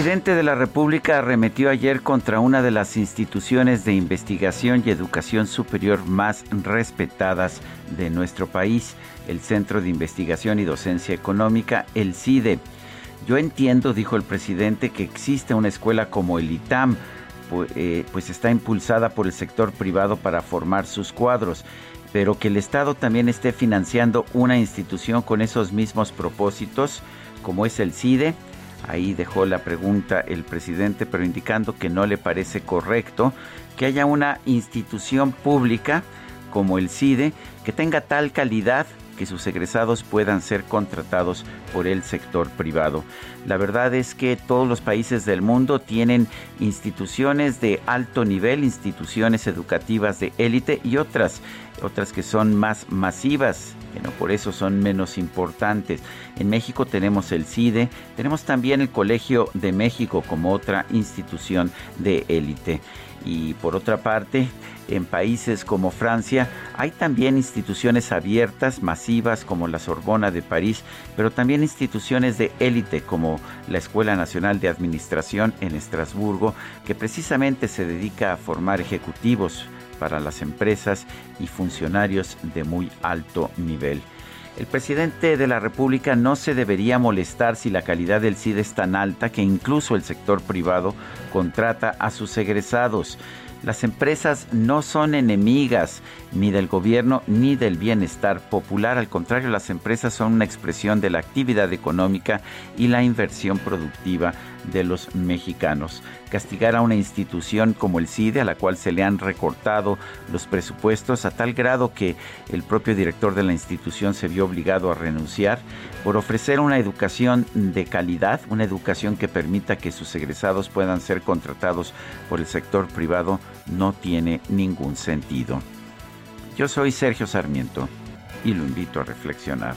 Presidente de la República arremetió ayer contra una de las instituciones de investigación y educación superior más respetadas de nuestro país, el Centro de Investigación y Docencia Económica, el CIDE. Yo entiendo, dijo el presidente, que existe una escuela como el ITAM, pues está impulsada por el sector privado para formar sus cuadros, pero que el Estado también esté financiando una institución con esos mismos propósitos, como es el CIDE, Ahí dejó la pregunta el presidente, pero indicando que no le parece correcto que haya una institución pública como el CIDE que tenga tal calidad que sus egresados puedan ser contratados por el sector privado. La verdad es que todos los países del mundo tienen instituciones de alto nivel, instituciones educativas de élite y otras, otras que son más masivas, que no por eso son menos importantes. En México tenemos el CIDE, tenemos también el Colegio de México como otra institución de élite. Y por otra parte, en países como Francia hay también instituciones abiertas, masivas, como la Sorbona de París, pero también instituciones de élite, como la Escuela Nacional de Administración en Estrasburgo, que precisamente se dedica a formar ejecutivos para las empresas y funcionarios de muy alto nivel. El presidente de la República no se debería molestar si la calidad del CIDE es tan alta que incluso el sector privado contrata a sus egresados. Las empresas no son enemigas ni del gobierno ni del bienestar popular. Al contrario, las empresas son una expresión de la actividad económica y la inversión productiva de los mexicanos. Castigar a una institución como el CIDE, a la cual se le han recortado los presupuestos a tal grado que el propio director de la institución se vio obligado a renunciar por ofrecer una educación de calidad, una educación que permita que sus egresados puedan ser contratados por el sector privado, no tiene ningún sentido. Yo soy Sergio Sarmiento y lo invito a reflexionar.